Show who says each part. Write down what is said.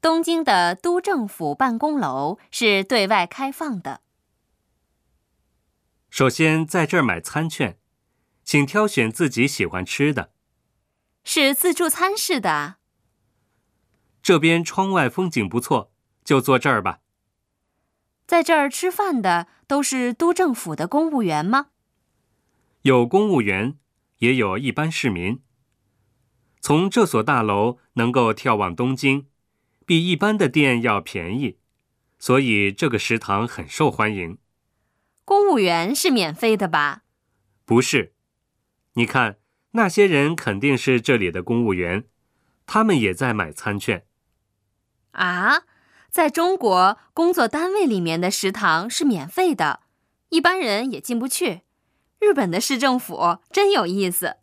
Speaker 1: 东京的都政府办公楼是对外开放的。
Speaker 2: 首先，在这儿买餐券，请挑选自己喜欢吃的。
Speaker 1: 是自助餐式的。
Speaker 2: 这边窗外风景不错，就坐这儿吧。
Speaker 1: 在这儿吃饭的都是都政府的公务员吗？
Speaker 2: 有公务员，也有一般市民。从这所大楼能够眺望东京，比一般的店要便宜，所以这个食堂很受欢迎。
Speaker 1: 公务员是免费的吧？
Speaker 2: 不是，你看那些人肯定是这里的公务员，他们也在买餐券。
Speaker 1: 啊，在中国工作单位里面的食堂是免费的，一般人也进不去。日本的市政府真有意思。